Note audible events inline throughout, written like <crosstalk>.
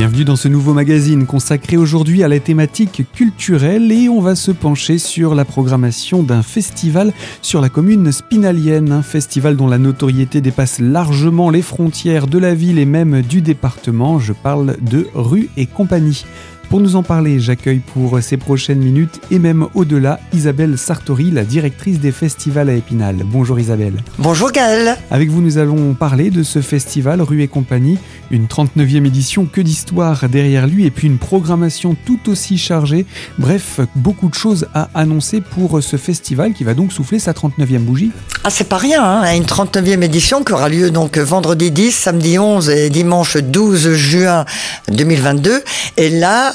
Bienvenue dans ce nouveau magazine consacré aujourd'hui à la thématique culturelle et on va se pencher sur la programmation d'un festival sur la commune spinalienne, un festival dont la notoriété dépasse largement les frontières de la ville et même du département. Je parle de Rue et compagnie. Pour nous en parler, j'accueille pour ces prochaines minutes et même au-delà Isabelle Sartori, la directrice des festivals à Épinal. Bonjour Isabelle. Bonjour Gaël. Avec vous, nous allons parler de ce festival Rue et compagnie, une 39e édition, que d'histoire derrière lui et puis une programmation tout aussi chargée. Bref, beaucoup de choses à annoncer pour ce festival qui va donc souffler sa 39e bougie. Ah, c'est pas rien, hein une 39e édition qui aura lieu donc vendredi 10, samedi 11 et dimanche 12 juin 2022. Et là,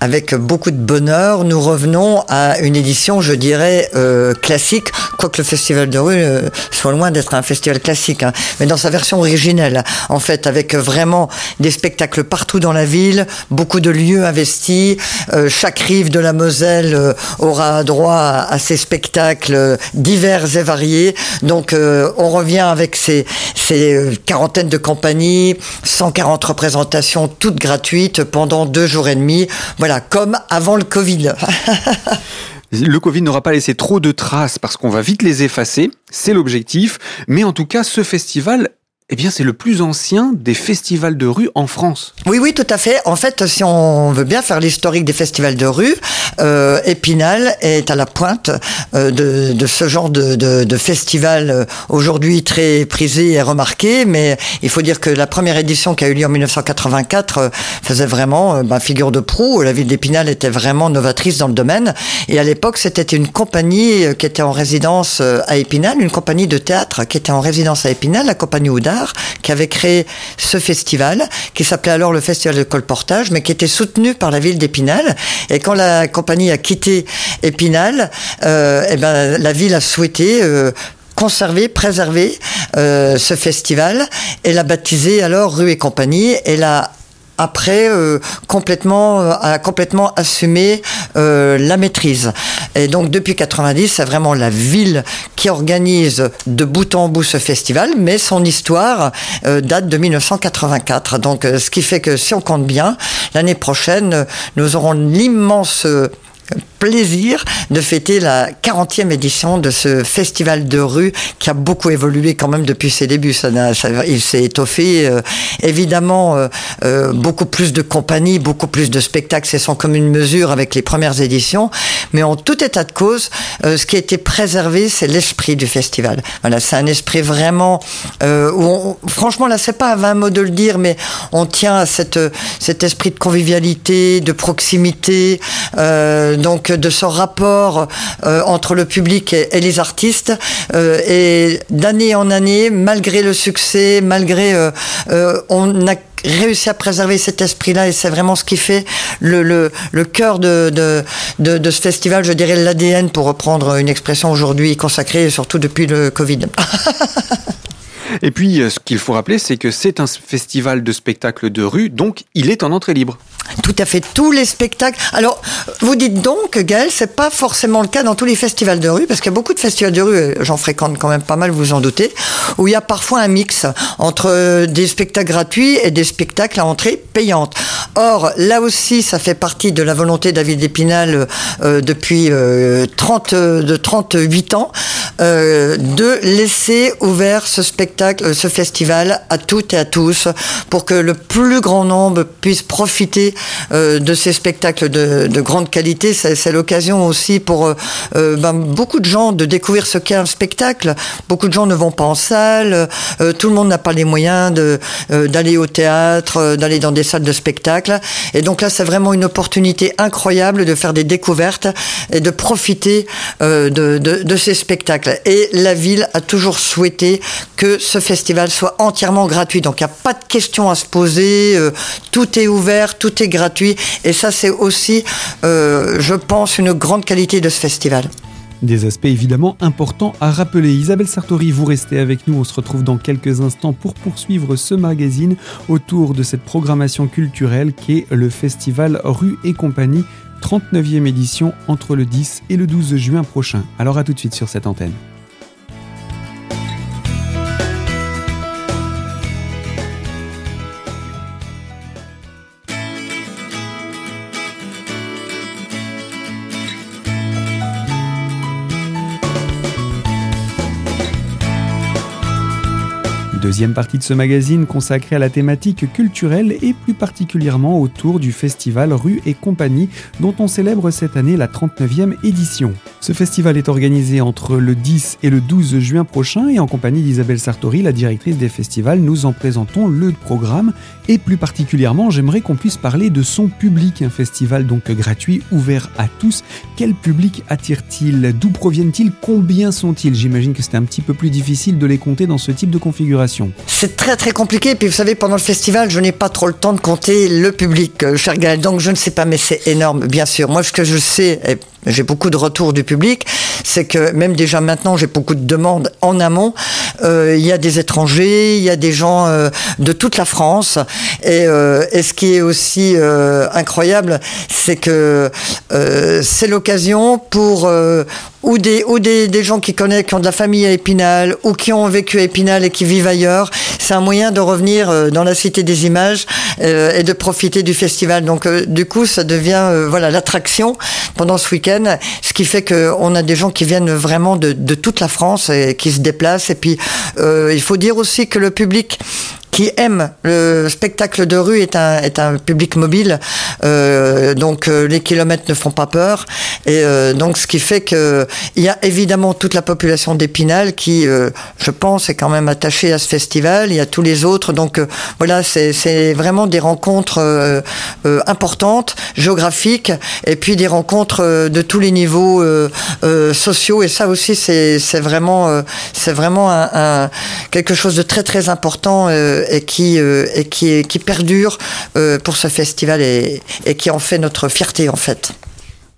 avec beaucoup de bonheur, nous revenons à une édition, je dirais, euh, classique, quoique le Festival de rue euh, soit loin d'être un festival classique, hein, mais dans sa version originelle, en fait, avec vraiment des spectacles partout dans la ville, beaucoup de lieux investis, euh, chaque rive de la Moselle euh, aura droit à, à, ces spectacles divers et variés, donc euh, on revient avec ces, ces quarantaines de compagnies, 140 représentations, toutes gratuites, pendant deux jours et demi, comme avant le Covid. <laughs> Le Covid n'aura pas laissé trop de traces parce qu'on va vite les effacer, c'est l'objectif, mais en tout cas ce festival eh bien, c'est le plus ancien des festivals de rue en France. Oui, oui, tout à fait. En fait, si on veut bien faire l'historique des festivals de rue, euh, Épinal est à la pointe euh, de, de, ce genre de, de, de festival euh, aujourd'hui très prisé et remarqué. Mais il faut dire que la première édition qui a eu lieu en 1984 euh, faisait vraiment ben, figure de proue. La ville d'Épinal était vraiment novatrice dans le domaine. Et à l'époque, c'était une compagnie qui était en résidence à Épinal, une compagnie de théâtre qui était en résidence à Épinal, la compagnie Qui avait créé ce festival, qui s'appelait alors le Festival de Colportage, mais qui était soutenu par la ville d'Épinal. Et quand la compagnie a quitté Épinal, euh, eh ben, la ville a souhaité euh, conserver, préserver euh, ce festival et l'a baptisé alors Rue et Compagnie et l'a après euh, complètement euh, a complètement assumé euh, la maîtrise. Et donc depuis 90, c'est vraiment la ville qui organise de bout en bout ce festival, mais son histoire euh, date de 1984. Donc euh, ce qui fait que si on compte bien, l'année prochaine, nous aurons l'immense plaisir de fêter la 40e édition de ce festival de rue qui a beaucoup évolué quand même depuis ses débuts. Ça, il s'est étoffé. Euh, évidemment, euh, euh, beaucoup plus de compagnies, beaucoup plus de spectacles, c'est sans commune mesure avec les premières éditions. Mais en tout état de cause, ce qui a été préservé, c'est l'esprit du festival. Voilà, c'est un esprit vraiment où, on, franchement, là, c'est pas à 20 mots de le dire, mais on tient à cette, cet esprit de convivialité, de proximité. donc de ce rapport euh, entre le public et, les artistes. Euh, et d'année en année, malgré le succès, malgré... Euh, on a réussi à préserver cet esprit-là et c'est vraiment ce qui fait le, le, le cœur de, de, de, de, ce festival, je dirais l'ADN pour reprendre une expression aujourd'hui consacrée, surtout depuis le Covid. <laughs> et puis, ce qu'il faut rappeler, c'est que c'est un festival de spectacles de rue, donc il est en entrée libre. Tout à fait, tous les spectacles. Alors, vous dites donc, Gaël, c'est pas forcément le cas dans tous les festivals de rue, parce qu'il y a beaucoup de festivals de rue, j'en fréquente quand même pas mal, vous en doutez, où il y a parfois un mix entre des spectacles gratuits et des spectacles à entrée payante. Or, là aussi, ça fait partie de la volonté David Épinal euh, depuis euh, 30, de 38 ans, euh, de laisser ouvert ce spectacle, ce festival à toutes et à tous, pour que le plus grand nombre puisse profiter euh, de ces spectacles de, de grande qualité. C'est l'occasion aussi pour euh, ben, beaucoup de gens de découvrir ce qu'est un spectacle. Beaucoup de gens ne vont pas en salle, euh, tout le monde n'a pas les moyens d'aller au théâtre, d'aller dans des salles de spectacle. Et donc là, c'est vraiment une opportunité incroyable de faire des découvertes et de profiter de, de, de ces spectacles. Et la ville a toujours souhaité que ce festival soit entièrement gratuit. Donc il n'y a pas de questions à se poser, tout est ouvert, tout est gratuit. Et ça, c'est aussi, euh, je pense, une grande qualité de ce festival. Des aspects évidemment importants à rappeler. Isabelle Sartori, vous restez avec nous. On se retrouve dans quelques instants pour poursuivre ce magazine autour de cette programmation culturelle qui est le festival Rue et compagnie, 39e édition entre le 10 et le 12 juin prochain. Alors à tout de suite sur cette antenne. Deuxième partie de ce magazine consacrée à la thématique culturelle et plus particulièrement autour du festival Rue et Compagnie dont on célèbre cette année la 39e édition. Ce festival est organisé entre le 10 et le 12 juin prochain et en compagnie d'Isabelle Sartori, la directrice des festivals, nous en présentons le programme et plus particulièrement j'aimerais qu'on puisse parler de son public, un festival donc gratuit, ouvert à tous. Quel public attire-t-il? D'où proviennent-ils? Combien sont-ils? J'imagine que c'est un petit peu plus difficile de les compter dans ce type de configuration. C'est très très compliqué. Puis vous savez, pendant le festival, je n'ai pas trop le temps de compter le public, euh, cher Gaël. Donc je ne sais pas, mais c'est énorme, bien sûr. Moi, ce que je sais, et j'ai beaucoup de retours du public, c'est que même déjà maintenant, j'ai beaucoup de demandes en amont. Euh, il y a des étrangers, il y a des gens euh, de toute la France. Et, et ce qui est aussi incroyable, c'est que c'est l'occasion pour ou des ou des, gens qui connaissent, qui ont de la famille à Épinal, ou qui ont vécu à Épinal et qui vivent ailleurs. C'est un moyen de revenir euh, dans la cité des images euh, et de profiter du festival. Donc euh, du coup, ça devient voilà l'attraction pendant ce week-end, ce qui fait qu'on a des gens qui viennent vraiment de, toute la France et qui se déplacent. Et puis il faut dire aussi que le public qui aime le spectacle de rue est un, est un public mobile, euh, donc euh, les kilomètres ne font pas peur, et euh, donc ce qui fait que il y a évidemment toute la population d'Épinal qui, euh, je pense, est quand même attachée à ce festival. Il y a tous les autres, donc euh, voilà, c'est vraiment des rencontres importantes, géographiques, et puis des rencontres de tous les niveaux sociaux, et ça aussi c'est vraiment c'est vraiment un, un, quelque chose de très très important et qui, euh, et perdure euh, pour ce festival et qui en fait notre fierté en fait.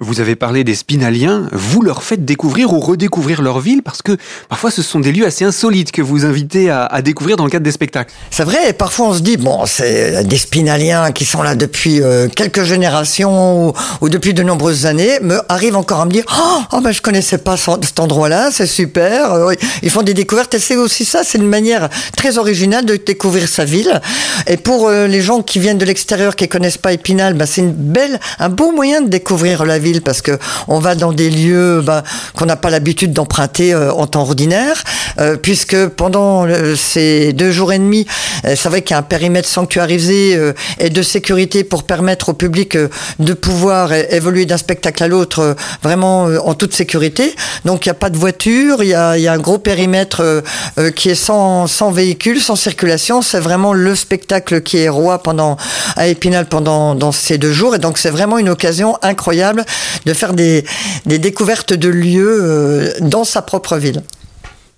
Vous avez parlé des Spinaliens, vous leur faites découvrir ou redécouvrir leur ville parce que parfois ce sont des lieux assez insolites que vous invitez à, découvrir dans le cadre des spectacles. C'est vrai, parfois on se dit, bon, c'est des Spinaliens qui sont là depuis euh, quelques générations ou, ou, depuis de nombreuses années, me arrivent encore à me dire, oh, oh ben je connaissais pas cet endroit-là, c'est super, euh, ils font des découvertes et c'est aussi ça, c'est une manière très originale de découvrir sa ville. Et pour euh, les gens qui viennent de l'extérieur, qui connaissent pas Épinal, ben, c'est une belle, un beau moyen de découvrir la ville parce que on va dans des lieux ben, qu'on n'a pas l'habitude d'emprunter euh, en temps ordinaire, euh, puisque pendant euh, ces deux jours et demi, c'est vrai qu'il y a un périmètre sanctuarisé et de sécurité pour permettre au public de pouvoir évoluer d'un spectacle à l'autre vraiment en toute sécurité. Donc il n'y a pas de voiture, il y a, un gros périmètre qui est sans, sans véhicule, sans circulation. C'est vraiment le spectacle qui est roi pendant à Épinal pendant ces deux jours. Et donc c'est vraiment une occasion incroyable de faire des, des découvertes de lieux euh, dans sa propre ville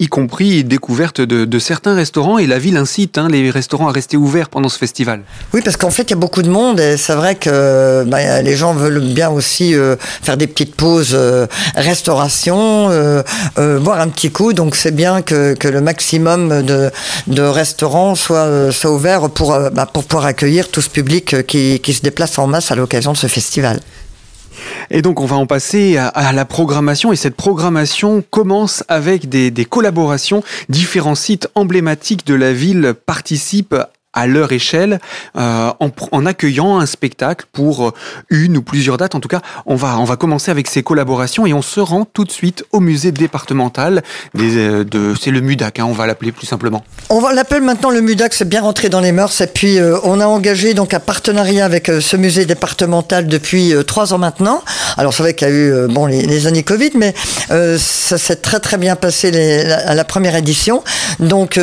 y compris découverte de, de, certains restaurants et la ville incite hein, les restaurants à rester ouverts pendant ce festival. Oui, parce qu'en fait, il y a beaucoup de monde et c'est vrai que bah, les gens veulent bien aussi euh, faire des petites pauses euh, restauration, euh, euh, boire un petit coup. Donc c'est bien que, que, le maximum de, de restaurants soit, soit ouvert pour, bah, pour pouvoir accueillir tout ce public qui, qui se déplace en masse à l'occasion de ce festival. Et donc on va en passer à, la programmation et cette programmation commence avec des collaborations. Différents sites emblématiques de la ville participent à leur échelle euh, en, en, accueillant un spectacle pour une ou plusieurs dates. En tout cas, on va, on va commencer avec ces collaborations et on se rend tout de suite au musée départemental. Des, euh, de, c'est le MUDAC, hein, on va l'appeler plus simplement. On va l'appeler maintenant le MUDAC, c'est bien rentré dans les mœurs. Et puis, euh, on a engagé donc un partenariat avec euh, ce musée départemental depuis euh, trois ans maintenant. Alors, c'est vrai qu'il y a eu euh, bon, les, années Covid, mais ça s'est très très bien passé les, à la première édition. Donc,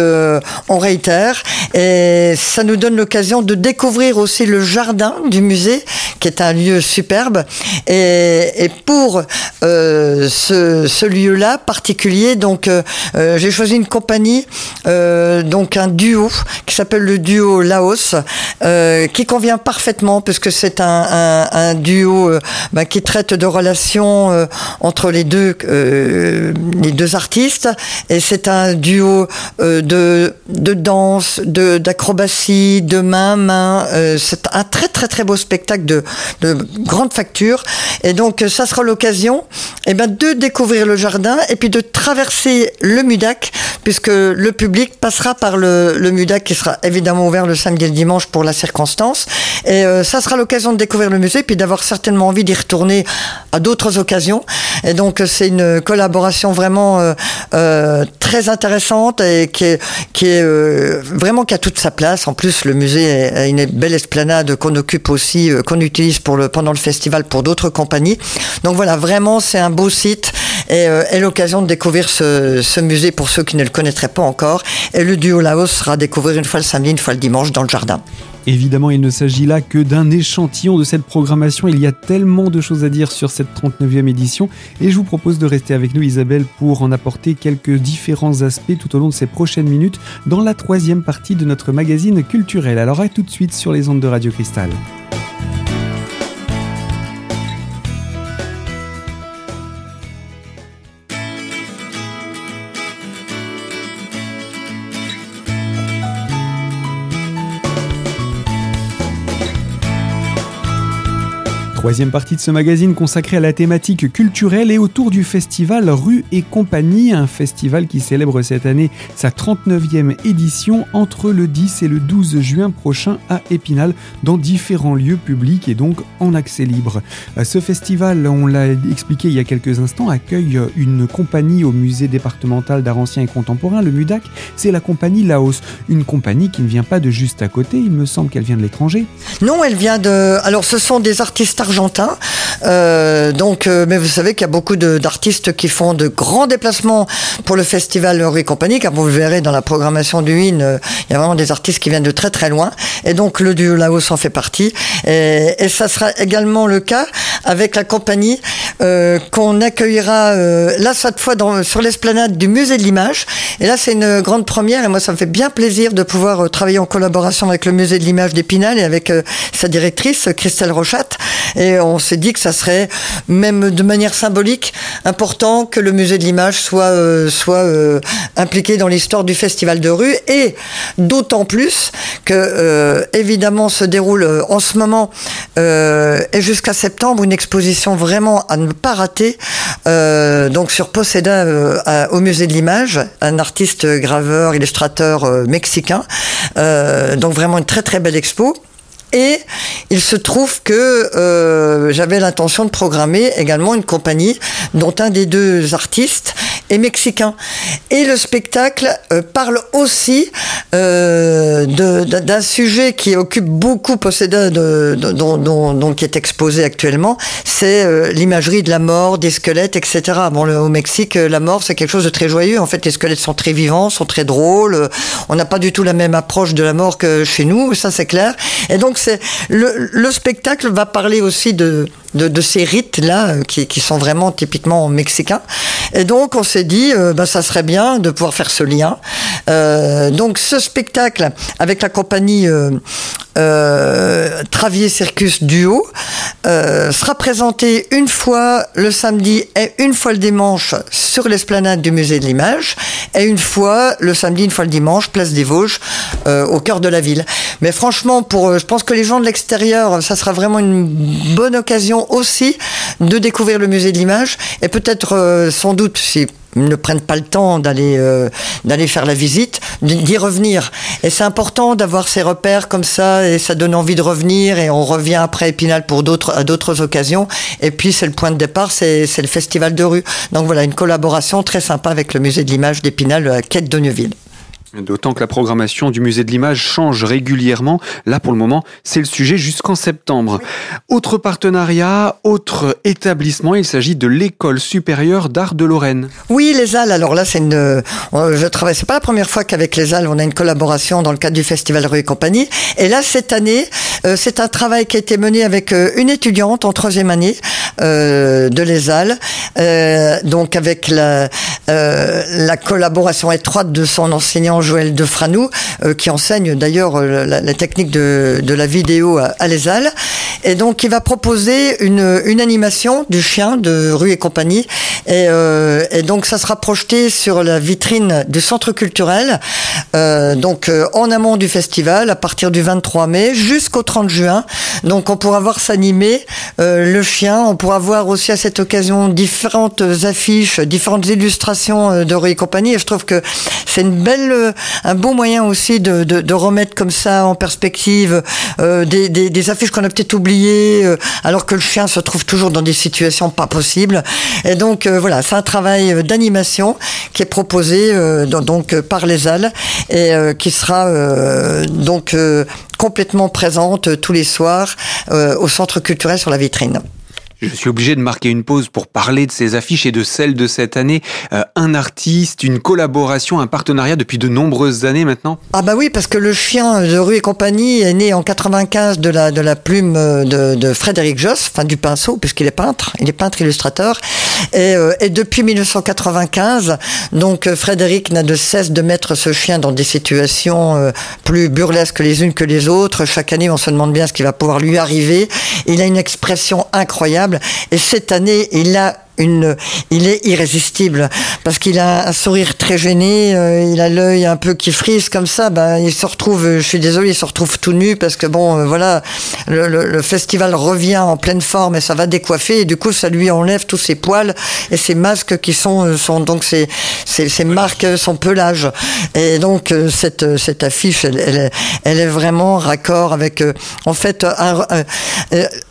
on réitère. Et ça nous donne l'occasion de découvrir aussi le jardin du musée, qui est un lieu superbe. Et, pour euh, ce, lieu-là particulier, donc euh, euh j'ai choisi une compagnie, donc un duo qui s'appelle le duo Laos, qui convient parfaitement puisque c'est un, duo bah, qui traite de relations entre les deux les deux artistes et c'est un duo de de danse, de d'acrobatie assis, de main main. c'est un très très très beau spectacle de, de grande facture. Et donc ça sera l'occasion eh ben, de découvrir le jardin et puis de traverser le Mudac, puisque le public passera par le, Mudac qui sera évidemment ouvert le samedi et le dimanche pour la circonstance. Et ça sera l'occasion de découvrir le musée, puis d'avoir certainement envie d'y retourner à d'autres occasions. Et donc c'est une collaboration vraiment euh, euh, très intéressante et qui est, euh, vraiment qui a toute sa place. En plus, le musée a une belle esplanade qu'on occupe aussi, qu'on utilise pour le, pendant le festival pour d'autres compagnies. Donc voilà, vraiment c'est un beau site et, et l'occasion de découvrir ce, musée pour ceux qui ne le connaîtraient pas encore. Et le duo Laos sera découvrir une fois le samedi, une fois le dimanche dans le jardin. Évidemment, il ne s'agit là que d'un échantillon de cette programmation. Il y a tellement de choses à dire sur cette 39e édition et je vous propose de rester avec nous, Isabelle, pour en apporter quelques différents aspects tout au long de ces prochaines minutes dans la troisième partie de notre magazine culturel. Alors à tout de suite sur les ondes de Radio Cristal. Troisième partie de ce magazine consacrée à la thématique culturelle et autour du festival Rue et Compagnie, un festival qui célèbre cette année sa 39e édition entre le 10 et le 12 juin prochain à Épinal dans différents lieux publics et donc en accès libre. Ce festival, on l'a expliqué il y a quelques instants, accueille une compagnie au musée départemental d'art ancien et contemporain, le MUDAC, c'est la compagnie Laos, une compagnie qui ne vient pas de juste à côté, il me semble qu'elle vient de l'étranger. Non, elle vient de... Alors ce sont des artistes Euh, donc, euh, mais vous savez qu'il y a beaucoup d'artistes qui font de grands déplacements pour le festival et compagnie, car vous le verrez dans la programmation du IN, euh, il y a vraiment des artistes qui viennent de très très loin. Et donc, le duo Laos en fait partie. Et, ça sera également le cas avec la compagnie euh, qu'on accueillera là cette fois sur l'esplanade du musée de l'image. Et là, c'est une grande première. Et moi, ça me fait bien plaisir de pouvoir travailler en collaboration avec le musée de l'image d'Épinal et avec sa directrice Christelle Rochat. Et on s'est dit que ça serait, même de manière symbolique, important que le musée de l'image soit, euh, soit euh, impliqué dans l'histoire du festival de rue. Et d'autant plus que, euh, évidemment, se déroule en ce moment et jusqu'à septembre une exposition vraiment à ne pas rater. donc sur Poseda au musée de l'image, un artiste graveur, illustrateur mexicain. donc vraiment une très très belle expo. Et il se trouve que euh, j'avais l'intention de programmer également une compagnie dont un des deux artistes est mexicain. Et le spectacle euh, parle aussi euh, d'un sujet qui occupe beaucoup Posséda, de, dont, dont, qui est exposé actuellement, c'est euh, l'imagerie de la mort, des squelettes, etc. Bon, le, au Mexique, la mort, c'est quelque chose de très joyeux. En fait, les squelettes sont très vivants, sont très drôles. On n'a pas du tout la même approche de la mort que chez nous, ça c'est clair. Et donc, c'est le, le, spectacle va parler aussi de, de, de ces rites-là, euh, qui, qui, sont vraiment typiquement mexicains. Et donc, on s'est dit, euh, ben, ça serait bien de pouvoir faire ce lien. Euh, donc, ce spectacle, avec la compagnie euh, euh Travier Circus Duo, sera présenté une fois le samedi et une fois le dimanche sur l'esplanade du musée de l'image, et une fois le samedi, une fois le dimanche, place des Vosges, au cœur de la ville. Mais franchement, pour, je pense que les gens de l'extérieur, ça sera vraiment une bonne occasion aussi de découvrir le musée de l'image et peut-être euh, sans doute si ne prennent pas le temps d'aller euh, d'aller faire la visite, d'y revenir. Et c'est important d'avoir ces repères comme ça et ça donne envie de revenir et on revient après Épinal pour d'autres d'autres occasions. Et puis c'est le point de départ, c'est le festival de rue. Donc voilà une collaboration très sympa avec le musée de l'image d'Épinal à Quête d'Ogneville. D'autant que la programmation du musée de l'image change régulièrement. Là, pour le moment, c'est le sujet jusqu'en septembre. Autre partenariat, autre établissement, il s'agit de l'école supérieure d'art de Lorraine. Oui, les Halles. Alors là, c'est une, euh, je travaille, c'est pas la première fois qu'avec les Halles, on a une collaboration dans le cadre du Festival Rue et compagnie. Et là, cette année, euh, c'est un travail qui a été mené avec euh, une étudiante en troisième année de les Halles. donc avec la, la collaboration étroite de son enseignant Joël Defranou, euh, qui enseigne d'ailleurs euh, la, technique de, la vidéo à, à Et donc, il va proposer une, animation du chien de rue et compagnie. Et, euh, et, donc ça sera projeté sur la vitrine du centre culturel, euh, donc en amont du festival, à partir du 23 mai jusqu'au 30 juin. Donc on pourra voir s'animer le chien. On pourra voir aussi à cette occasion différentes affiches, différentes illustrations de Rue et compagnie. Et je trouve que c'est une belle, un bon moyen aussi de, remettre comme ça en perspective des, des, affiches qu'on a peut-être oubliées, alors que le chien se trouve toujours dans des situations pas possibles. Et donc voilà, c'est un travail d'animation qui est proposé donc par les Halles et qui sera donc complètement présente tous les soirs au centre culturel sur la vitrine. Je suis obligé de marquer une pause pour parler de ces affiches et de celles de cette année. Euh, un artiste, une collaboration, un partenariat depuis de nombreuses années maintenant Ah bah oui, parce que le chien de rue et compagnie est né en 95 de la, de la plume de, de Frédéric Joss, enfin du pinceau, puisqu'il est peintre, il est peintre illustrateur. Et, euh, et depuis 1995, donc euh, Frédéric n'a de cesse de mettre ce chien dans des situations euh, plus burlesques les unes que les autres. Chaque année, on se demande bien ce qui va pouvoir lui arriver. Il a une expression incroyable et cette année, il a une, il est irrésistible parce qu'il a un sourire très gêné, euh, il a l'œil un peu qui frise comme ça. Ben, il se retrouve, je suis désolé, il se retrouve tout nu parce que bon, euh, voilà, le, le, le, festival revient en pleine forme et ça va décoiffer et du coup ça lui enlève tous ses poils et ses masques qui sont, euh, sont donc ses, ses, ses marques, son pelage. Et donc cette, cette affiche, elle, elle, est, elle est vraiment raccord avec, en fait, un, un,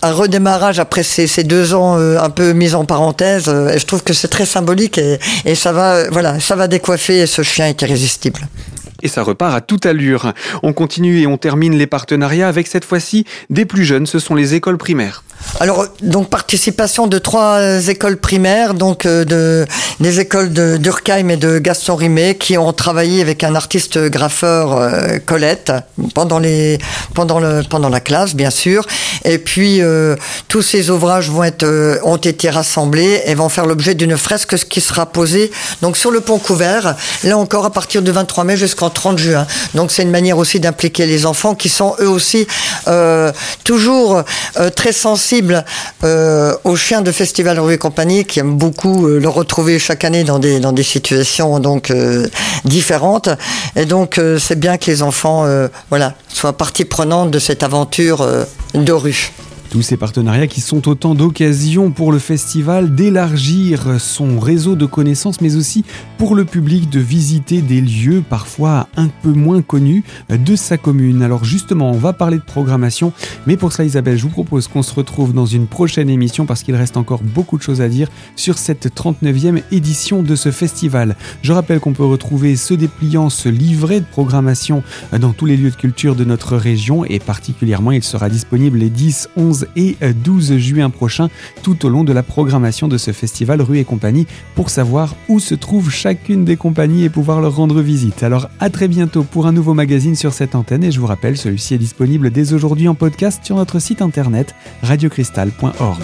un redémarrage après ces, ces deux ans un peu mis en parenthèse et je trouve que c'est très symbolique et, ça va, voilà, ça va décoiffer ce chien est irrésistible. Et ça repart à toute allure. On continue et on termine les partenariats avec cette fois-ci des plus jeunes, ce sont les écoles primaires. Alors, donc participation de trois écoles primaires, donc euh, de, des écoles de Durkheim et de Gaston Rimet, qui ont travaillé avec un artiste graffeur, euh, Colette, pendant, les, pendant, le, pendant la classe, bien sûr. Et puis, euh, tous ces ouvrages vont être, euh, ont été rassemblés et vont faire l'objet d'une fresque qui sera posée donc sur le pont couvert, là encore à partir du 23 mai jusqu'en 30 juin. Donc, c'est une manière aussi d'impliquer les enfants qui sont eux aussi toujours très sensibles euh, aux chiens de Festival Rue et compagnie qui aiment beaucoup euh, le retrouver chaque année dans des, situations donc euh, différentes. Et donc c'est bien que les enfants voilà, soient partie prenante de cette aventure de rue. Tous ces partenariats qui sont autant d'occasions pour le festival d'élargir son réseau de connaissances, mais aussi pour le public de visiter des lieux parfois un peu moins connus de sa commune. Alors justement, on va parler de programmation, mais pour cela Isabelle, je vous propose qu'on se retrouve dans une prochaine émission parce qu'il reste encore beaucoup de choses à dire sur cette 39e édition de ce festival. Je rappelle qu'on peut retrouver ce dépliant, ce livret de programmation dans tous les lieux de culture de notre région et particulièrement il sera disponible les 10, 11 et 12 juin prochain tout au long de la programmation de ce festival Rue et compagnie pour savoir où se trouve chacune des compagnies et pouvoir leur rendre visite. Alors à très bientôt pour un nouveau magazine sur cette antenne et je vous rappelle celui-ci est disponible dès aujourd'hui en podcast sur notre site internet radiocristal.org.